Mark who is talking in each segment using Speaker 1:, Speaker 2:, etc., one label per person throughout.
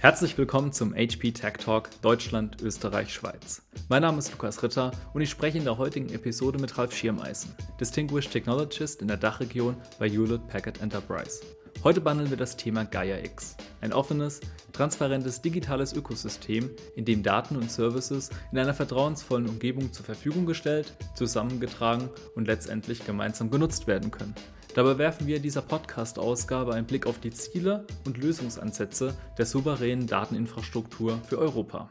Speaker 1: Herzlich willkommen zum HP Tech Talk Deutschland, Österreich, Schweiz. Mein Name ist Lukas Ritter und ich spreche in der heutigen Episode mit Ralf Schirmeisen, Distinguished Technologist in der Dachregion bei Hewlett Packard Enterprise. Heute behandeln wir das Thema Gaia X, ein offenes, transparentes digitales Ökosystem, in dem Daten und Services in einer vertrauensvollen Umgebung zur Verfügung gestellt, zusammengetragen und letztendlich gemeinsam genutzt werden können. Dabei werfen wir in dieser Podcast-Ausgabe einen Blick auf die Ziele und Lösungsansätze der souveränen Dateninfrastruktur für Europa.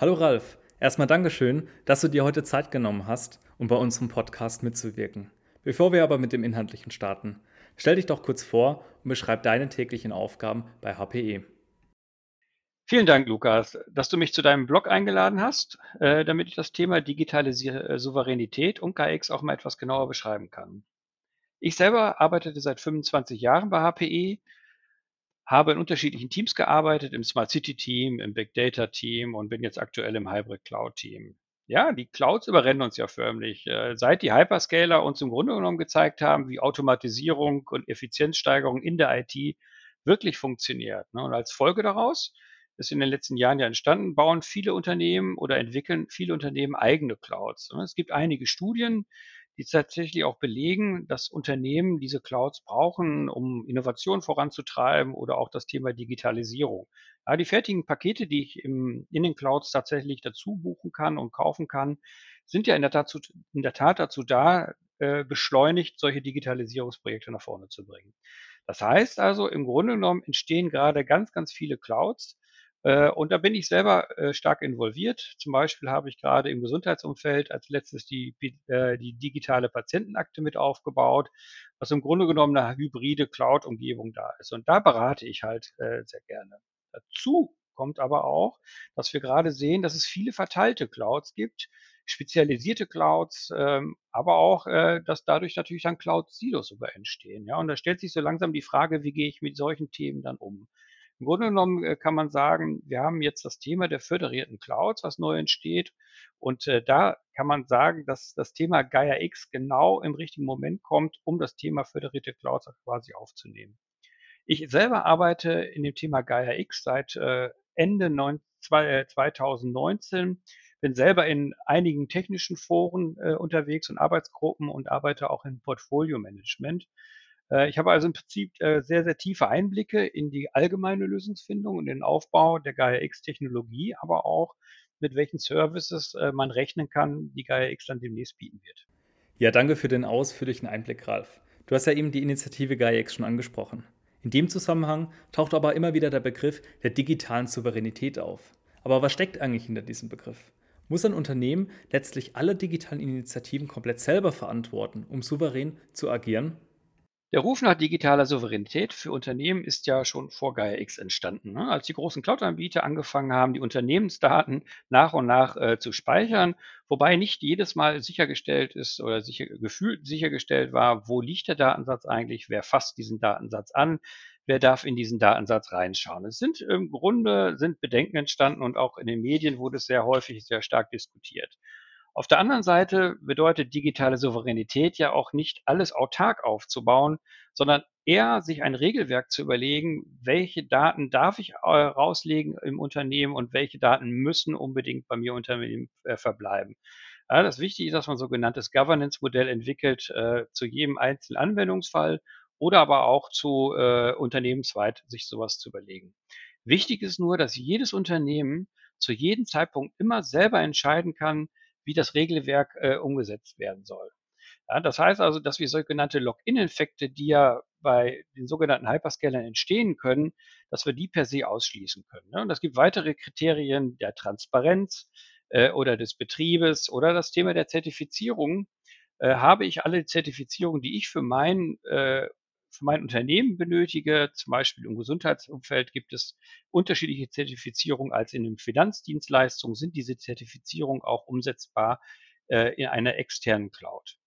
Speaker 1: Hallo Ralf, erstmal Dankeschön, dass du dir heute Zeit genommen hast, um bei unserem Podcast mitzuwirken. Bevor wir aber mit dem Inhaltlichen starten, stell dich doch kurz vor und beschreib deine täglichen Aufgaben bei HPE.
Speaker 2: Vielen Dank, Lukas, dass du mich zu deinem Blog eingeladen hast, äh, damit ich das Thema digitale äh, Souveränität und KX auch mal etwas genauer beschreiben kann. Ich selber arbeitete seit 25 Jahren bei HPE, habe in unterschiedlichen Teams gearbeitet, im Smart City Team, im Big Data Team und bin jetzt aktuell im Hybrid Cloud Team. Ja, die Clouds überrennen uns ja förmlich. Äh, seit die Hyperscaler uns im Grunde genommen gezeigt haben, wie Automatisierung und Effizienzsteigerung in der IT wirklich funktioniert. Ne? Und als Folge daraus ist in den letzten Jahren ja entstanden, bauen viele Unternehmen oder entwickeln viele Unternehmen eigene Clouds. Ne? Es gibt einige Studien, die tatsächlich auch belegen, dass Unternehmen diese Clouds brauchen, um Innovation voranzutreiben oder auch das Thema Digitalisierung. Ja, die fertigen Pakete, die ich im, in den Clouds tatsächlich dazu buchen kann und kaufen kann, sind ja in der Tat, in der Tat dazu da, äh, beschleunigt solche Digitalisierungsprojekte nach vorne zu bringen. Das heißt also, im Grunde genommen entstehen gerade ganz, ganz viele Clouds, und da bin ich selber äh, stark involviert. Zum Beispiel habe ich gerade im Gesundheitsumfeld als letztes die, äh, die digitale Patientenakte mit aufgebaut, was im Grunde genommen eine hybride Cloud-Umgebung da ist. Und da berate ich halt sehr gerne. Dazu kommt aber auch, dass wir gerade sehen, dass es viele verteilte Clouds gibt, spezialisierte Clouds, ähm, aber auch, dass dadurch natürlich dann Cloud-Silos sogar entstehen. Ja, und da stellt sich so langsam die Frage, wie gehe ich mit solchen Themen dann um? Im Grunde genommen äh, kann man sagen, wir haben jetzt das Thema der föderierten Clouds, was neu entsteht. Und äh, da kann man sagen, dass das Thema Gaia X genau im richtigen Moment kommt, um das Thema föderierte Clouds quasi aufzunehmen. Ich selber arbeite in dem Thema Gaia X seit äh, Ende 9, zwei, 2019, bin selber in einigen technischen Foren äh, unterwegs und Arbeitsgruppen und arbeite auch im Portfolio Management. Äh, ich habe also im Prinzip äh, sehr, sehr tiefe Einblicke in die allgemeine Lösungsfindung und den Aufbau der Gaia-X-Technologie, aber auch mit welchen Services äh, man rechnen kann, die Gaia-X dann demnächst bieten wird.
Speaker 1: Ja, danke für den ausführlichen Einblick, Ralf. Du hast ja eben die Initiative Gaia-X schon angesprochen. In dem Zusammenhang taucht aber immer wieder der Begriff der digitalen Souveränität auf. Aber was steckt eigentlich hinter diesem Begriff? Muss ein Unternehmen letztlich alle digitalen Initiativen komplett selber verantworten, um souverän zu agieren?
Speaker 2: Der Ruf nach digitaler Souveränität für Unternehmen ist ja schon vor Gaia X entstanden. Ne? Als die großen Cloud-Anbieter angefangen haben, die Unternehmensdaten nach und nach äh, zu speichern, wobei nicht jedes Mal sichergestellt ist oder sicher, gefühlt sichergestellt war, wo liegt der Datensatz eigentlich, wer fasst diesen Datensatz an, wer darf in diesen Datensatz reinschauen. Es sind im Grunde sind Bedenken entstanden und auch in den Medien wurde es sehr häufig sehr stark diskutiert. Auf der anderen Seite bedeutet digitale Souveränität ja auch nicht alles autark aufzubauen, sondern eher sich ein Regelwerk zu überlegen, welche Daten darf ich äh, rauslegen im Unternehmen und welche Daten müssen unbedingt bei mir Unternehmen äh, verbleiben. Ja, das Wichtige ist, dass man sogenanntes Governance-Modell entwickelt äh, zu jedem einzelnen Anwendungsfall oder aber auch zu äh, unternehmensweit sich sowas zu überlegen. Wichtig ist nur, dass jedes Unternehmen zu jedem Zeitpunkt immer selber entscheiden kann, wie das Regelwerk äh, umgesetzt werden soll. Ja, das heißt also, dass wir sogenannte Login-Infekte, die ja bei den sogenannten Hyperscalern entstehen können, dass wir die per se ausschließen können. Ne? Und es gibt weitere Kriterien der Transparenz äh, oder des Betriebes oder das Thema der Zertifizierung. Äh, habe ich alle Zertifizierungen, die ich für mein äh, für mein Unternehmen benötige. Zum Beispiel im Gesundheitsumfeld gibt es unterschiedliche Zertifizierungen als in den Finanzdienstleistungen. Sind diese Zertifizierungen auch umsetzbar äh, in einer externen Cloud?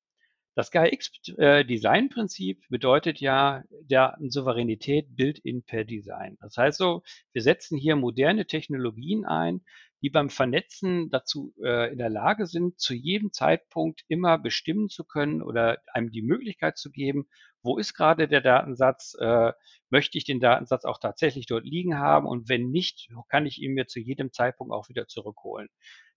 Speaker 2: Das GAIX-Design-Prinzip äh, bedeutet ja der Souveränität Build-in per Design. Das heißt so, wir setzen hier moderne Technologien ein, die beim Vernetzen dazu äh, in der Lage sind, zu jedem Zeitpunkt immer bestimmen zu können oder einem die Möglichkeit zu geben, wo ist gerade der Datensatz, äh, möchte ich den Datensatz auch tatsächlich dort liegen haben und wenn nicht, kann ich ihn mir zu jedem Zeitpunkt auch wieder zurückholen.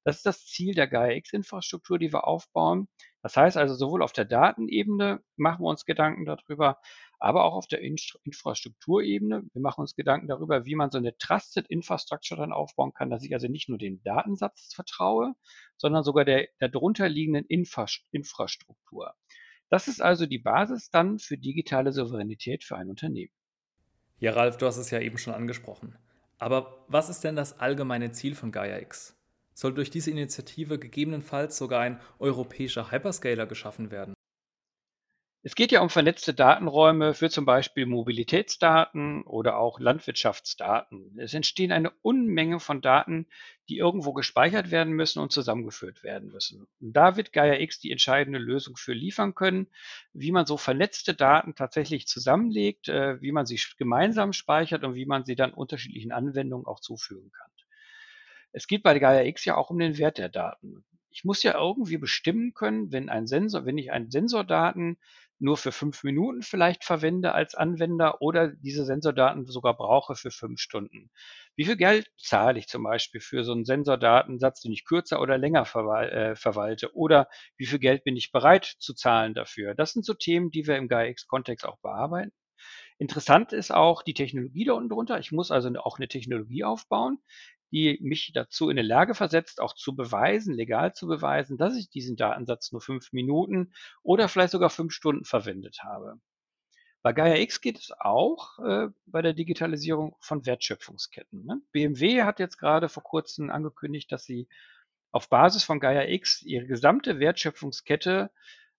Speaker 2: Das ist das Ziel der Gaia-X-Infrastruktur, die wir aufbauen. Das heißt also, sowohl auf der Datenebene machen wir uns Gedanken darüber, aber auch auf der Infrastrukturebene. Wir machen uns Gedanken darüber, wie man so eine Trusted Infrastructure dann aufbauen kann, dass ich also nicht nur den Datensatz vertraue, sondern sogar der, darunter liegenden Infrastruktur. Das ist also die Basis dann für digitale Souveränität für ein Unternehmen.
Speaker 1: Ja, Ralf, du hast es ja eben schon angesprochen. Aber was ist denn das allgemeine Ziel von Gaia X? Soll durch diese Initiative gegebenenfalls sogar ein europäischer Hyperscaler geschaffen werden?
Speaker 2: Es geht ja um vernetzte Datenräume für zum Beispiel Mobilitätsdaten oder auch Landwirtschaftsdaten. Es entstehen eine Unmenge von Daten, die irgendwo gespeichert werden müssen und zusammengeführt werden müssen. Und da wird Gaia X die entscheidende Lösung für liefern können, wie man so vernetzte Daten tatsächlich zusammenlegt, äh, wie man sie gemeinsam speichert und wie man sie dann unterschiedlichen Anwendungen auch zufügen kann. Es geht bei Gaia X ja auch um den Wert der Daten. Ich muss ja irgendwie bestimmen können, wenn ein Sensor, wenn ich einen Sensordaten nur für fünf Minuten vielleicht verwende als Anwender oder diese Sensordaten sogar brauche für fünf Stunden. Wie viel Geld zahle ich zum Beispiel für so einen Sensordatensatz, den ich kürzer oder länger äh, verwalte? Oder wie viel Geld bin ich bereit zu zahlen dafür? Das sind so Themen, die wir im GAIA-X-Kontext auch bearbeiten. Interessant ist auch die Technologie da unten drunter. Ich muss also auch eine Technologie aufbauen, die mich dazu in der Lage versetzt, auch zu beweisen, legal zu beweisen, dass ich diesen Datensatz nur fünf Minuten oder vielleicht sogar fünf Stunden verwendet habe. Bei Gaia X geht es auch äh, bei der Digitalisierung von Wertschöpfungsketten. Ne? BMW hat jetzt gerade vor kurzem angekündigt, dass sie auf Basis von Gaia X ihre gesamte Wertschöpfungskette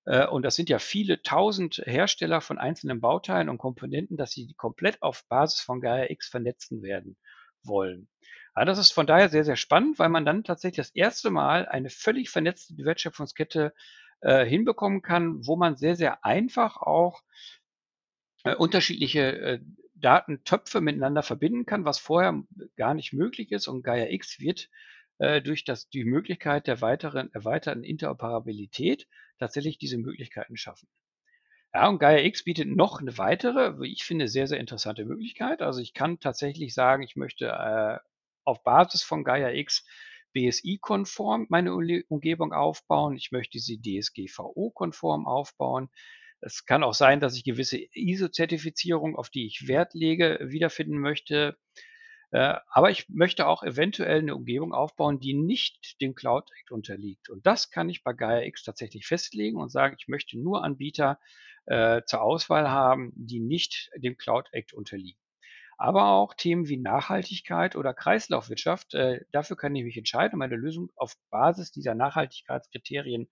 Speaker 2: äh, und das sind ja viele tausend Hersteller von einzelnen Bauteilen und Komponenten, dass sie die komplett auf Basis von Gaia X vernetzen werden wollen. Ja, das ist von daher sehr, sehr spannend, weil man dann tatsächlich das erste Mal eine völlig vernetzte Wertschöpfungskette äh, hinbekommen kann, wo man sehr, sehr einfach auch äh, unterschiedliche äh, Datentöpfe miteinander verbinden kann, was vorher gar nicht möglich ist. Und Gaia X wird äh, durch das, die Möglichkeit der weiteren, erweiterten Interoperabilität tatsächlich diese Möglichkeiten schaffen. Ja, und Gaia X bietet noch eine weitere, wie ich finde, sehr, sehr interessante Möglichkeit. Also ich kann tatsächlich sagen, ich möchte äh, auf Basis von Gaia X BSI-konform meine Umgebung aufbauen. Ich möchte sie DSGVO-konform aufbauen. Es kann auch sein, dass ich gewisse ISO-Zertifizierung, auf die ich Wert lege, wiederfinden möchte. Äh, aber ich möchte auch eventuell eine Umgebung aufbauen, die nicht dem Cloud Act unterliegt. Und das kann ich bei Gaia X tatsächlich festlegen und sagen, ich möchte nur Anbieter äh, zur Auswahl haben, die nicht dem Cloud Act unterliegen. Aber auch Themen wie Nachhaltigkeit oder Kreislaufwirtschaft, äh, dafür kann ich mich entscheiden und meine Lösung auf Basis dieser Nachhaltigkeitskriterien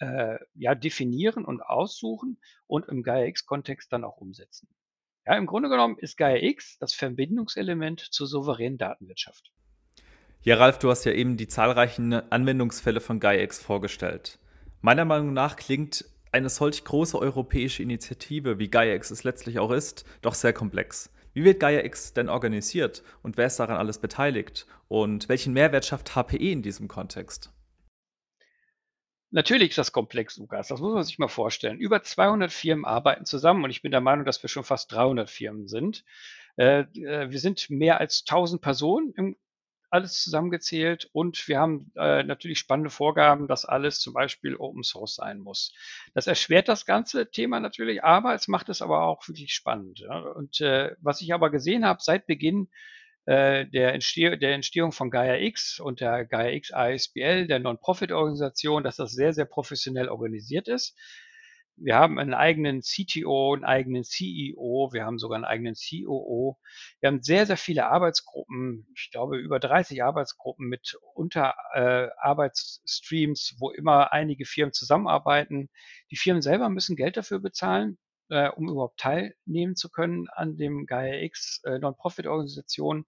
Speaker 2: äh, ja, definieren und aussuchen und im Gaia-X-Kontext dann auch umsetzen. Ja, im Grunde genommen ist Gaia-X das Verbindungselement zur souveränen Datenwirtschaft.
Speaker 1: Ja, Ralf, du hast ja eben die zahlreichen Anwendungsfälle von Gaia-X vorgestellt. Meiner Meinung nach klingt eine solch große europäische Initiative, wie Gaia-X es letztlich auch ist, doch sehr komplex. Wie wird Gaia-X denn organisiert und wer ist daran alles beteiligt? Und welchen Mehrwert schafft HPE in diesem Kontext?
Speaker 2: Natürlich ist das komplex, Lukas. Das muss man sich mal vorstellen. Über 200 Firmen arbeiten zusammen und ich bin der Meinung, dass wir schon fast 300 Firmen sind. Äh, äh, wir sind mehr als 1000 Personen im alles zusammengezählt und wir haben äh, natürlich spannende Vorgaben, dass alles zum Beispiel Open Source sein muss. Das erschwert das ganze Thema natürlich, aber es macht es aber auch wirklich spannend. Ja? Und äh, was ich aber gesehen habe seit Beginn äh, der, Entsteh der Entstehung von Gaia X und der Gaia X ASBL, der Non-Profit-Organisation, dass das sehr, sehr professionell organisiert ist. Wir haben einen eigenen CTO, einen eigenen CEO, wir haben sogar einen eigenen COO. Wir haben sehr, sehr viele Arbeitsgruppen, ich glaube über 30 Arbeitsgruppen mit Unterarbeitsstreams, äh, wo immer einige Firmen zusammenarbeiten. Die Firmen selber müssen Geld dafür bezahlen, äh, um überhaupt teilnehmen zu können an dem Gaia X äh, Non-Profit-Organisation.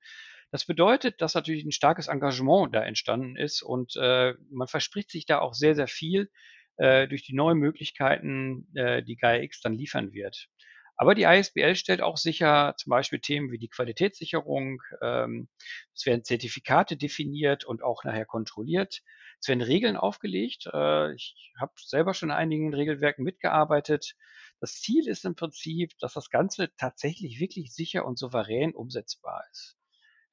Speaker 2: Das bedeutet, dass natürlich ein starkes Engagement da entstanden ist und äh, man verspricht sich da auch sehr, sehr viel äh, durch die neuen Möglichkeiten, äh, die Gaia X dann liefern wird. Aber die ISBL stellt auch sicher zum Beispiel Themen wie die Qualitätssicherung. Ähm, es werden Zertifikate definiert und auch nachher kontrolliert. Es werden Regeln aufgelegt. Äh, ich habe selber schon in einigen Regelwerken mitgearbeitet. Das Ziel ist im Prinzip, dass das Ganze tatsächlich wirklich sicher und souverän umsetzbar ist.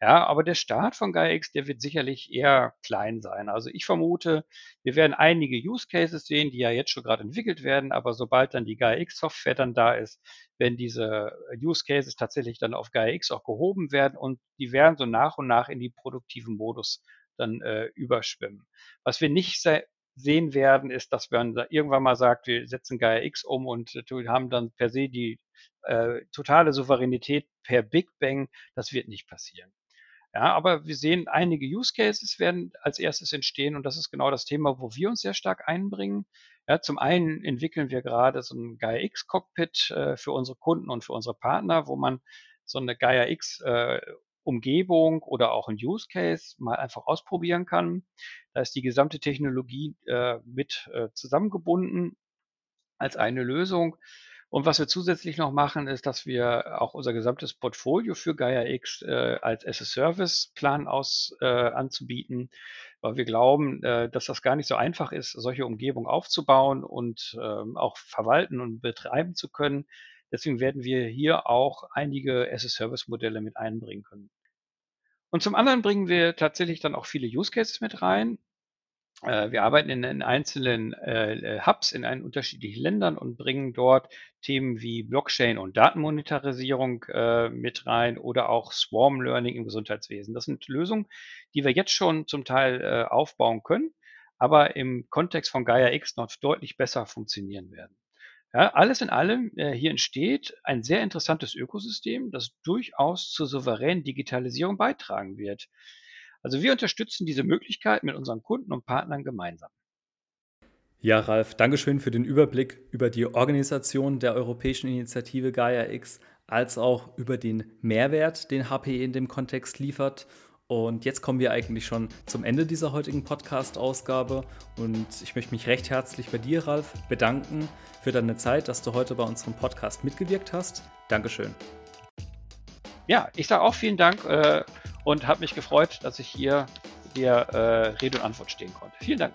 Speaker 2: Ja, aber der Start von GaiaX, der wird sicherlich eher klein sein. Also ich vermute, wir werden einige Use Cases sehen, die ja jetzt schon gerade entwickelt werden, aber sobald dann die GaiaX Software dann da ist, werden diese Use Cases tatsächlich dann auf GaiaX auch gehoben werden und die werden so nach und nach in die produktiven Modus dann äh, überschwimmen. Was wir nicht sehen werden, ist, dass man irgendwann mal sagt, wir setzen Gaia X um und haben dann per se die äh, totale Souveränität per Big Bang. Das wird nicht passieren. Ja, aber wir sehen, einige Use Cases werden als erstes entstehen und das ist genau das Thema, wo wir uns sehr stark einbringen. Ja, zum einen entwickeln wir gerade so ein Gaia X Cockpit äh, für unsere Kunden und für unsere Partner, wo man so eine Gaia X äh, Umgebung oder auch ein Use Case mal einfach ausprobieren kann. Da ist die gesamte Technologie äh, mit äh, zusammengebunden als eine Lösung. Und was wir zusätzlich noch machen, ist, dass wir auch unser gesamtes Portfolio für Gaia X äh, als as-a-Service-Plan aus äh, anzubieten, weil wir glauben, äh, dass das gar nicht so einfach ist, solche Umgebungen aufzubauen und ähm, auch verwalten und betreiben zu können. Deswegen werden wir hier auch einige as-a-Service-Modelle mit einbringen können. Und zum anderen bringen wir tatsächlich dann auch viele Use Cases mit rein. Äh, wir arbeiten in, in einzelnen äh, Hubs in einen unterschiedlichen Ländern und bringen dort Themen wie Blockchain und Datenmonetarisierung äh, mit rein oder auch Swarm Learning im Gesundheitswesen. Das sind Lösungen, die wir jetzt schon zum Teil äh, aufbauen können, aber im Kontext von Gaia X noch deutlich besser funktionieren werden. Ja, alles in allem, äh, hier entsteht ein sehr interessantes Ökosystem, das durchaus zur souveränen Digitalisierung beitragen wird. Also wir unterstützen diese Möglichkeit mit unseren Kunden und Partnern gemeinsam.
Speaker 1: Ja, Ralf, Dankeschön für den Überblick über die Organisation der europäischen Initiative Gaia X, als auch über den Mehrwert, den HPE in dem Kontext liefert und jetzt kommen wir eigentlich schon zum Ende dieser heutigen Podcast-Ausgabe. Und ich möchte mich recht herzlich bei dir, Ralf, bedanken für deine Zeit, dass du heute bei unserem Podcast mitgewirkt hast. Dankeschön.
Speaker 2: Ja, ich sage auch vielen Dank äh, und habe mich gefreut, dass ich hier dir äh, Rede und Antwort stehen konnte. Vielen Dank.